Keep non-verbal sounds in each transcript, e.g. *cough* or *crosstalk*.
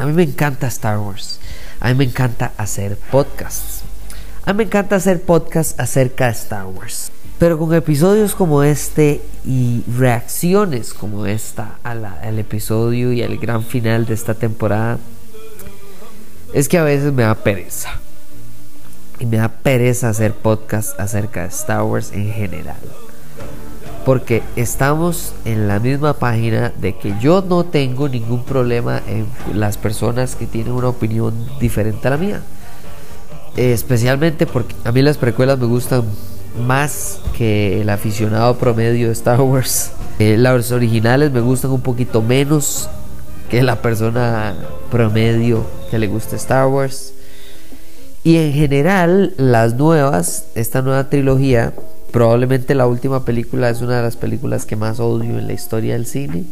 A mí me encanta Star Wars. A mí me encanta hacer podcasts. A mí me encanta hacer podcasts acerca de Star Wars. Pero con episodios como este y reacciones como esta al episodio y al gran final de esta temporada, es que a veces me da pereza. Y me da pereza hacer podcasts acerca de Star Wars en general. Porque estamos en la misma página de que yo no tengo ningún problema en las personas que tienen una opinión diferente a la mía. Especialmente porque a mí las precuelas me gustan más que el aficionado promedio de Star Wars. Eh, las originales me gustan un poquito menos que la persona promedio que le gusta Star Wars. Y en general, las nuevas, esta nueva trilogía, probablemente la última película es una de las películas que más odio en la historia del cine.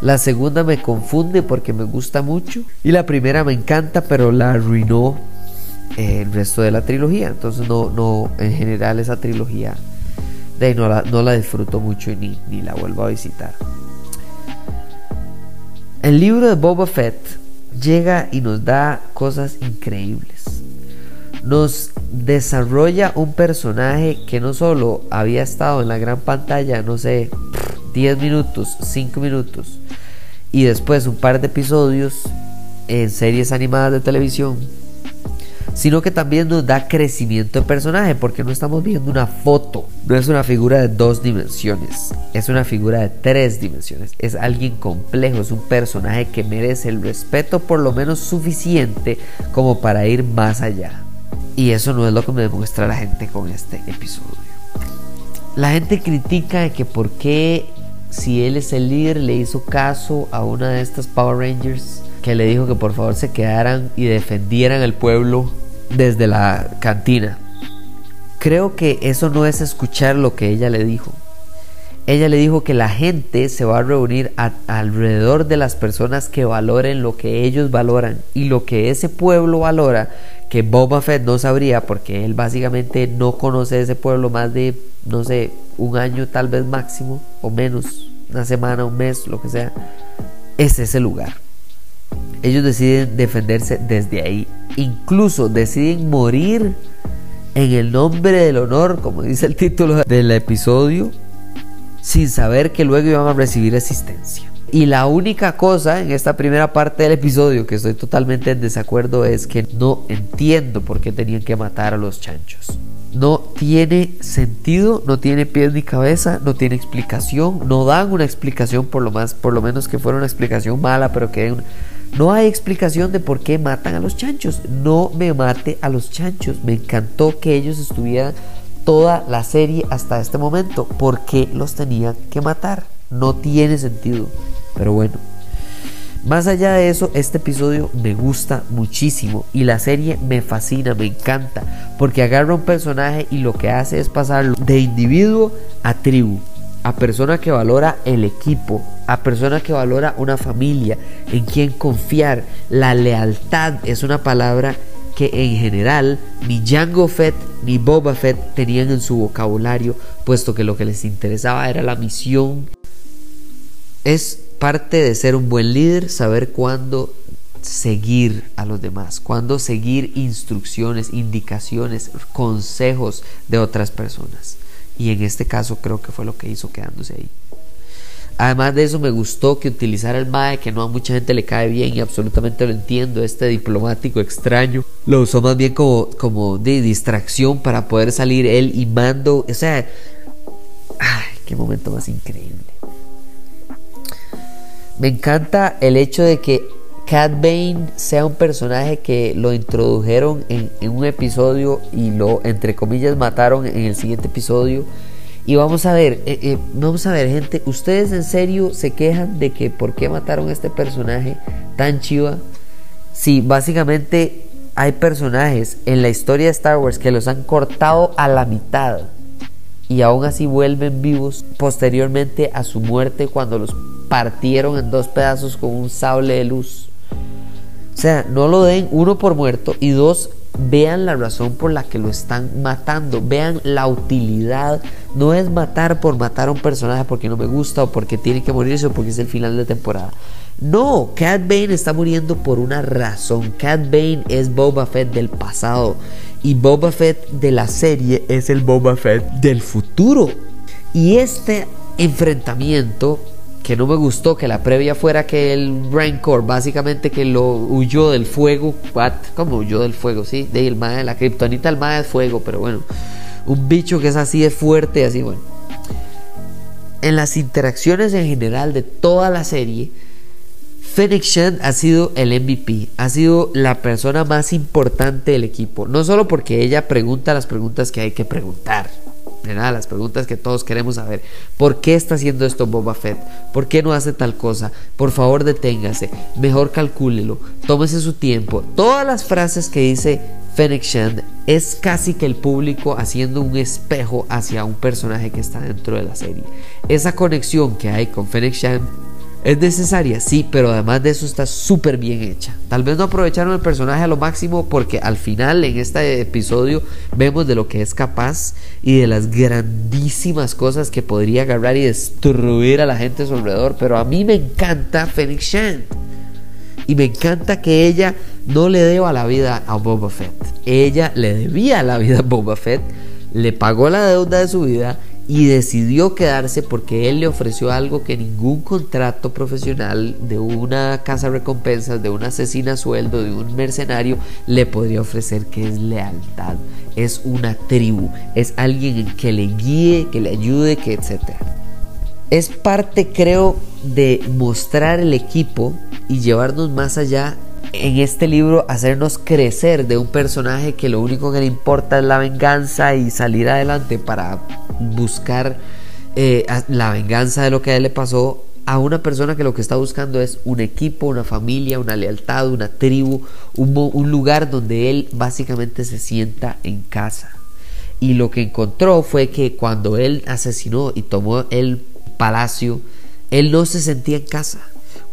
La segunda me confunde porque me gusta mucho. Y la primera me encanta, pero la arruinó el resto de la trilogía. Entonces no, no, en general esa trilogía de no, la, no la disfruto mucho ni, ni la vuelvo a visitar. El libro de Boba Fett llega y nos da cosas increíbles. Nos desarrolla un personaje que no solo había estado en la gran pantalla, no sé, 10 minutos, 5 minutos, y después un par de episodios en series animadas de televisión, sino que también nos da crecimiento de personaje, porque no estamos viendo una foto, no es una figura de dos dimensiones, es una figura de tres dimensiones, es alguien complejo, es un personaje que merece el respeto por lo menos suficiente como para ir más allá. Y eso no es lo que me demuestra la gente con este episodio. La gente critica que por qué si él es el líder le hizo caso a una de estas Power Rangers que le dijo que por favor se quedaran y defendieran el pueblo desde la cantina. Creo que eso no es escuchar lo que ella le dijo. Ella le dijo que la gente se va a reunir alrededor de las personas que valoren lo que ellos valoran y lo que ese pueblo valora, que Boba Fett no sabría porque él básicamente no conoce ese pueblo más de, no sé, un año tal vez máximo o menos, una semana, un mes, lo que sea. Es ese lugar. Ellos deciden defenderse desde ahí. Incluso deciden morir en el nombre del honor, como dice el título del episodio, sin saber que luego iban a recibir asistencia. Y la única cosa en esta primera parte del episodio que estoy totalmente en desacuerdo es que no entiendo por qué tenían que matar a los chanchos. No tiene sentido, no tiene pies ni cabeza, no tiene explicación, no dan una explicación por lo más, por lo menos que fuera una explicación mala, pero que no hay explicación de por qué matan a los chanchos. No me mate a los chanchos. Me encantó que ellos estuvieran toda la serie hasta este momento. ¿Por qué los tenían que matar? No tiene sentido. Pero bueno. Más allá de eso, este episodio me gusta muchísimo y la serie me fascina, me encanta, porque agarra un personaje y lo que hace es pasarlo de individuo a tribu a persona que valora el equipo, a persona que valora una familia, en quien confiar. La lealtad es una palabra que en general ni Jango Fett ni Boba Fett tenían en su vocabulario, puesto que lo que les interesaba era la misión. Es parte de ser un buen líder saber cuándo seguir a los demás, cuándo seguir instrucciones, indicaciones, consejos de otras personas. Y en este caso creo que fue lo que hizo quedándose ahí. Además de eso me gustó que utilizara el MAE, que no a mucha gente le cae bien y absolutamente lo entiendo, este diplomático extraño. Lo usó más bien como, como de distracción para poder salir él y mando. O sea, ay, qué momento más increíble. Me encanta el hecho de que Cat Bane sea un personaje que lo introdujeron en, un episodio y lo, entre comillas, mataron en el siguiente episodio. Y vamos a ver, eh, eh, vamos a ver, gente, ustedes en serio se quejan de que por qué mataron a este personaje tan chiva. Sí, básicamente hay personajes en la historia de Star Wars que los han cortado a la mitad y aún así vuelven vivos posteriormente a su muerte cuando los partieron en dos pedazos con un sable de luz. O sea, no lo den uno por muerto y dos, vean la razón por la que lo están matando, vean la utilidad. No es matar por matar a un personaje porque no me gusta o porque tiene que morirse o porque es el final de temporada. No, Cat Bane está muriendo por una razón. Cat Bane es Boba Fett del pasado y Boba Fett de la serie es el Boba Fett del futuro. Y este enfrentamiento que no me gustó que la previa fuera que el Rancor básicamente que lo huyó del fuego, what? ¿Cómo huyó del fuego? Sí, de el de la kriptonita el mae es fuego, pero bueno, un bicho que es así de fuerte, así bueno. En las interacciones en general de toda la serie, Fennec Shan ha sido el MVP, ha sido la persona más importante del equipo. No solo porque ella pregunta las preguntas que hay que preguntar, ¿verdad? las preguntas que todos queremos saber. ¿Por qué está haciendo esto Boba Fett? ¿Por qué no hace tal cosa? Por favor, deténgase. Mejor calcúlelo. Tómese su tiempo. Todas las frases que dice Fennec Shand es casi que el público haciendo un espejo hacia un personaje que está dentro de la serie. Esa conexión que hay con Fennec Shand ¿Es necesaria? Sí, pero además de eso está súper bien hecha. Tal vez no aprovecharon el personaje a lo máximo porque al final en este episodio vemos de lo que es capaz y de las grandísimas cosas que podría agarrar y destruir a la gente a su alrededor. Pero a mí me encanta Phoenix Shan. Y me encanta que ella no le deba la vida a Boba Fett. Ella le debía la vida a Boba Fett, le pagó la deuda de su vida y decidió quedarse porque él le ofreció algo que ningún contrato profesional de una casa recompensas, de un asesino a sueldo, de un mercenario le podría ofrecer, que es lealtad, es una tribu, es alguien que le guíe, que le ayude, que etcétera. Es parte, creo, de mostrar el equipo y llevarnos más allá en este libro hacernos crecer de un personaje que lo único que le importa es la venganza y salir adelante para buscar eh, la venganza de lo que a él le pasó a una persona que lo que está buscando es un equipo, una familia, una lealtad, una tribu, un, un lugar donde él básicamente se sienta en casa. Y lo que encontró fue que cuando él asesinó y tomó el palacio, él no se sentía en casa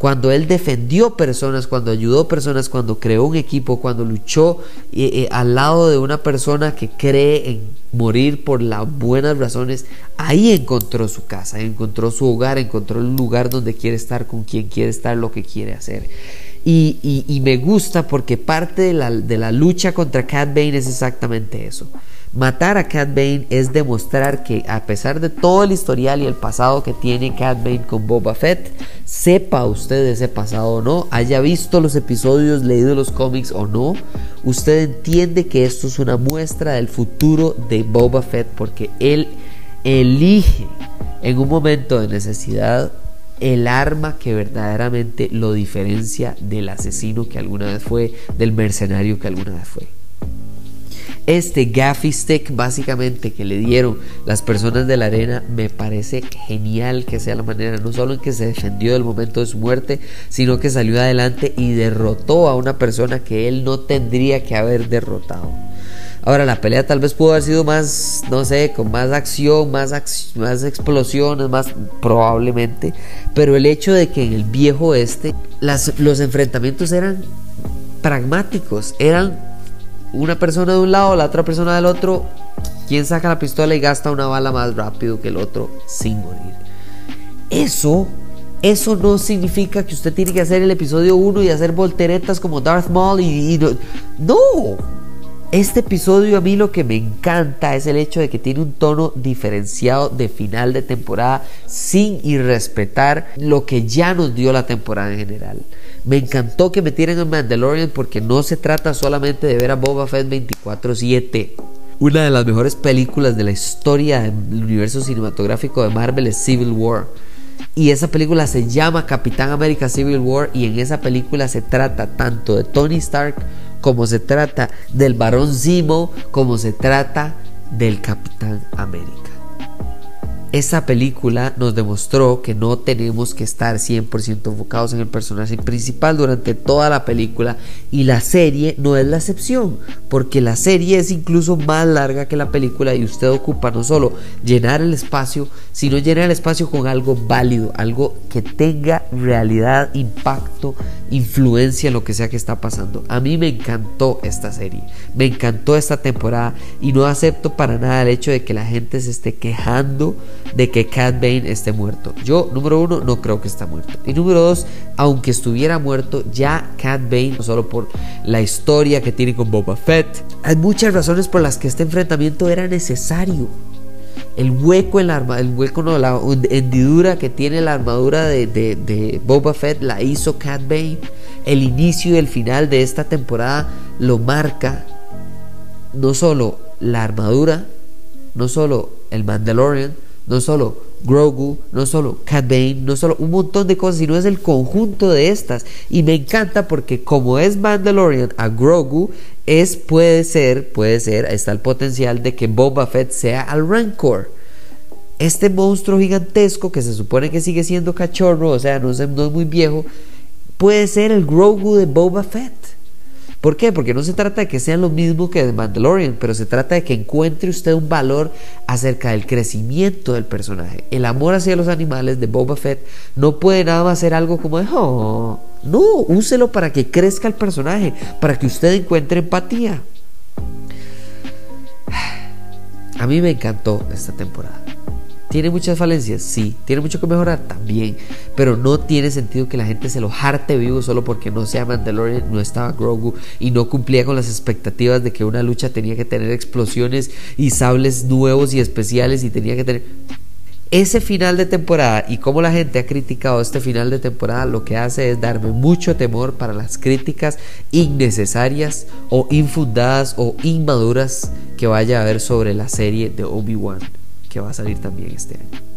cuando él defendió personas, cuando ayudó personas, cuando creó un equipo, cuando luchó eh, eh, al lado de una persona que cree en morir por las buenas razones, ahí encontró su casa, encontró su hogar, encontró el lugar donde quiere estar, con quien quiere estar, lo que quiere hacer. Y, y me gusta porque parte de la, de la lucha contra Cat Bane es exactamente eso. Matar a Cat Bane es demostrar que a pesar de todo el historial y el pasado que tiene Cat Bane con Boba Fett, sepa usted ese pasado o no, haya visto los episodios, leído los cómics o no, usted entiende que esto es una muestra del futuro de Boba Fett porque él elige en un momento de necesidad el arma que verdaderamente lo diferencia del asesino que alguna vez fue, del mercenario que alguna vez fue. Este gaffy stick básicamente que le dieron las personas de la arena me parece genial que sea la manera no solo en que se defendió del momento de su muerte, sino que salió adelante y derrotó a una persona que él no tendría que haber derrotado. Ahora, la pelea tal vez pudo haber sido más, no sé, con más acción, más, más explosiones, más probablemente. Pero el hecho de que en el viejo este los enfrentamientos eran pragmáticos, eran una persona de un lado, la otra persona del otro, quien saca la pistola y gasta una bala más rápido que el otro sin morir. Eso, eso no significa que usted tiene que hacer el episodio 1 y hacer volteretas como Darth Maul y, no, no. Este episodio a mí lo que me encanta es el hecho de que tiene un tono diferenciado de final de temporada sin irrespetar lo que ya nos dio la temporada en general. Me encantó que metieran a Mandalorian porque no se trata solamente de ver a Boba Fett 24/7. Una de las mejores películas de la historia del universo cinematográfico de Marvel es Civil War. Y esa película se llama Capitán América Civil War y en esa película se trata tanto de Tony Stark como se trata del Barón Zemo como se trata del Capitán América. Esa película nos demostró que no tenemos que estar 100% enfocados en el personaje principal durante toda la película y la serie no es la excepción, porque la serie es incluso más larga que la película y usted ocupa no solo llenar el espacio, sino llenar el espacio con algo válido, algo que tenga realidad, impacto, influencia en lo que sea que está pasando. A mí me encantó esta serie, me encantó esta temporada y no acepto para nada el hecho de que la gente se esté quejando de que Cat Bane esté muerto. Yo, número uno, no creo que está muerto. Y número dos, aunque estuviera muerto, ya Cat Bane, no solo por la historia que tiene con Boba Fett, hay muchas razones por las que este enfrentamiento era necesario. El hueco en la arma, el hueco no, la hendidura que tiene la armadura de, de, Boba Fett la hizo Cat Bane. El inicio y el final de esta temporada lo marca no solo la armadura, no solo el Mandalorian, no solo Grogu, no solo Cat Bane, no solo un montón de cosas, sino es el conjunto de estas. Y me encanta porque como es Mandalorian a Grogu, es puede ser, puede ser, está el potencial de que Boba Fett sea al Rancor. Este monstruo gigantesco que se supone que sigue siendo cachorro, o sea, no es, no es muy viejo, puede ser el Grogu de Boba Fett. ¿Por qué? Porque no se trata de que sean lo mismo que The Mandalorian, pero se trata de que encuentre usted un valor acerca del crecimiento del personaje. El amor hacia los animales de Boba Fett no puede nada más ser algo como de, oh, no, úselo para que crezca el personaje, para que usted encuentre empatía. *sighs* A mí me encantó esta temporada. ¿Tiene muchas falencias? Sí. ¿Tiene mucho que mejorar? También. Pero no tiene sentido que la gente se lo jarte vivo solo porque no sea Mandalorian, no estaba Grogu y no cumplía con las expectativas de que una lucha tenía que tener explosiones y sables nuevos y especiales y tenía que tener... Ese final de temporada y cómo la gente ha criticado este final de temporada lo que hace es darme mucho temor para las críticas innecesarias o infundadas o inmaduras que vaya a haber sobre la serie de Obi-Wan que va a salir también este año.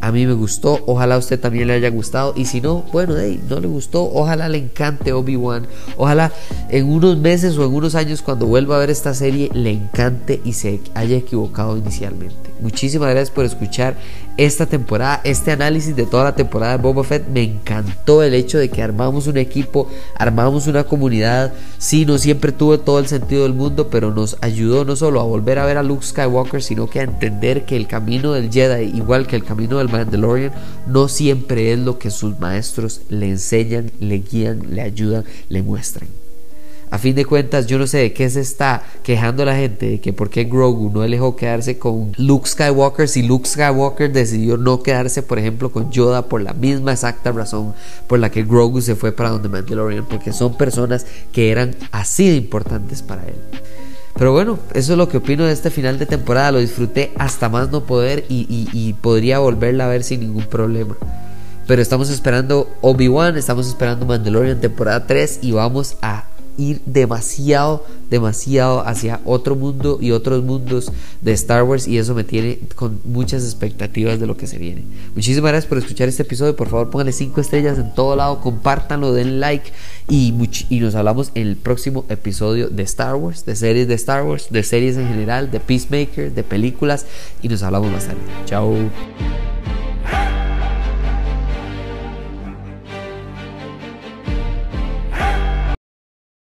A mí me gustó, ojalá a usted también le haya gustado. Y si no, bueno, hey, no le gustó, ojalá le encante Obi-Wan. Ojalá en unos meses o en unos años, cuando vuelva a ver esta serie, le encante y se haya equivocado inicialmente. Muchísimas gracias por escuchar esta temporada, este análisis de toda la temporada de Boba Fett. Me encantó el hecho de que armamos un equipo, armamos una comunidad. Sí, no siempre tuvo todo el sentido del mundo, pero nos ayudó no solo a volver a ver a Luke Skywalker, sino que a entender que el camino del Jedi, igual que el camino del Mandalorian, no siempre es lo que sus maestros le enseñan, le guían, le ayudan, le muestran. A fin de cuentas, yo no sé de qué se está quejando la gente, de que por qué Grogu no dejó quedarse con Luke Skywalker si Luke Skywalker decidió no quedarse, por ejemplo, con Yoda por la misma exacta razón por la que Grogu se fue para donde Mandalorian, porque son personas que eran así de importantes para él. Pero bueno, eso es lo que opino de este final de temporada. Lo disfruté hasta más no poder y, y podría volverla a ver sin ningún problema. Pero estamos esperando Obi-Wan, estamos esperando Mandalorian temporada 3 y vamos a ir demasiado, demasiado hacia otro mundo y otros mundos de Star Wars y eso me tiene con muchas expectativas de lo que se viene. Muchísimas gracias por escuchar este episodio, por favor pónganle 5 estrellas en todo lado, compártanlo, den like y, y nos hablamos en el próximo episodio de Star Wars, de series de Star Wars, de series en general, de Peacemaker, de películas y nos hablamos más tarde. Chao.